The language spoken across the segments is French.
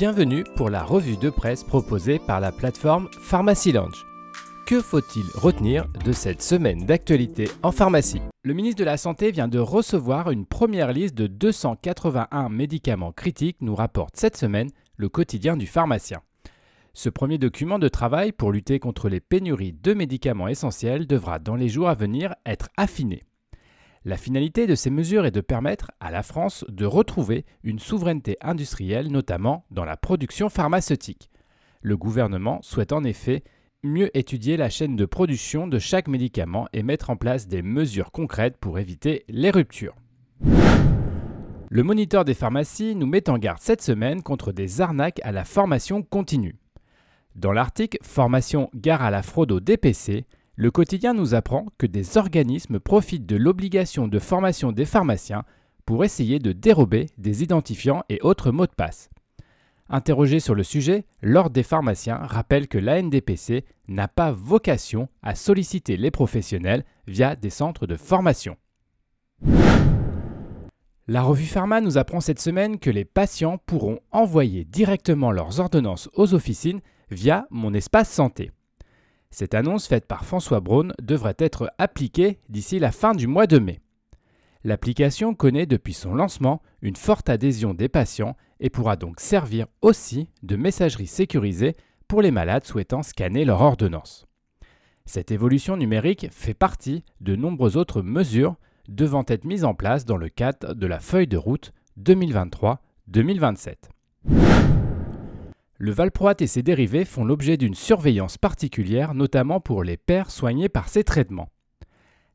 Bienvenue pour la revue de presse proposée par la plateforme Pharmacy Lounge. Que faut-il retenir de cette semaine d'actualité en pharmacie? Le ministre de la Santé vient de recevoir une première liste de 281 médicaments critiques, nous rapporte cette semaine le quotidien du pharmacien. Ce premier document de travail pour lutter contre les pénuries de médicaments essentiels devra dans les jours à venir être affiné. La finalité de ces mesures est de permettre à la France de retrouver une souveraineté industrielle, notamment dans la production pharmaceutique. Le gouvernement souhaite en effet mieux étudier la chaîne de production de chaque médicament et mettre en place des mesures concrètes pour éviter les ruptures. Le moniteur des pharmacies nous met en garde cette semaine contre des arnaques à la formation continue. Dans l'article Formation gare à la fraude au DPC, le quotidien nous apprend que des organismes profitent de l'obligation de formation des pharmaciens pour essayer de dérober des identifiants et autres mots de passe. Interrogé sur le sujet, l'Ordre des pharmaciens rappelle que l'ANDPC n'a pas vocation à solliciter les professionnels via des centres de formation. La revue Pharma nous apprend cette semaine que les patients pourront envoyer directement leurs ordonnances aux officines via Mon Espace Santé. Cette annonce faite par François Braun devrait être appliquée d'ici la fin du mois de mai. L'application connaît depuis son lancement une forte adhésion des patients et pourra donc servir aussi de messagerie sécurisée pour les malades souhaitant scanner leur ordonnance. Cette évolution numérique fait partie de nombreuses autres mesures devant être mises en place dans le cadre de la feuille de route 2023-2027. Le valproate et ses dérivés font l'objet d'une surveillance particulière, notamment pour les pères soignés par ces traitements.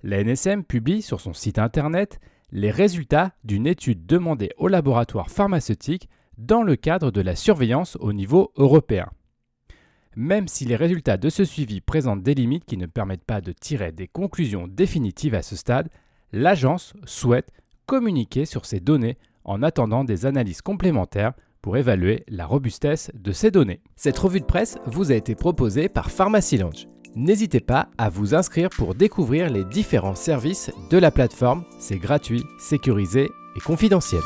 La NSM publie sur son site internet les résultats d'une étude demandée au laboratoire pharmaceutique dans le cadre de la surveillance au niveau européen. Même si les résultats de ce suivi présentent des limites qui ne permettent pas de tirer des conclusions définitives à ce stade, l'agence souhaite communiquer sur ces données en attendant des analyses complémentaires pour évaluer la robustesse de ces données. Cette revue de presse vous a été proposée par Pharmacy Lounge. N'hésitez pas à vous inscrire pour découvrir les différents services de la plateforme. C'est gratuit, sécurisé et confidentiel.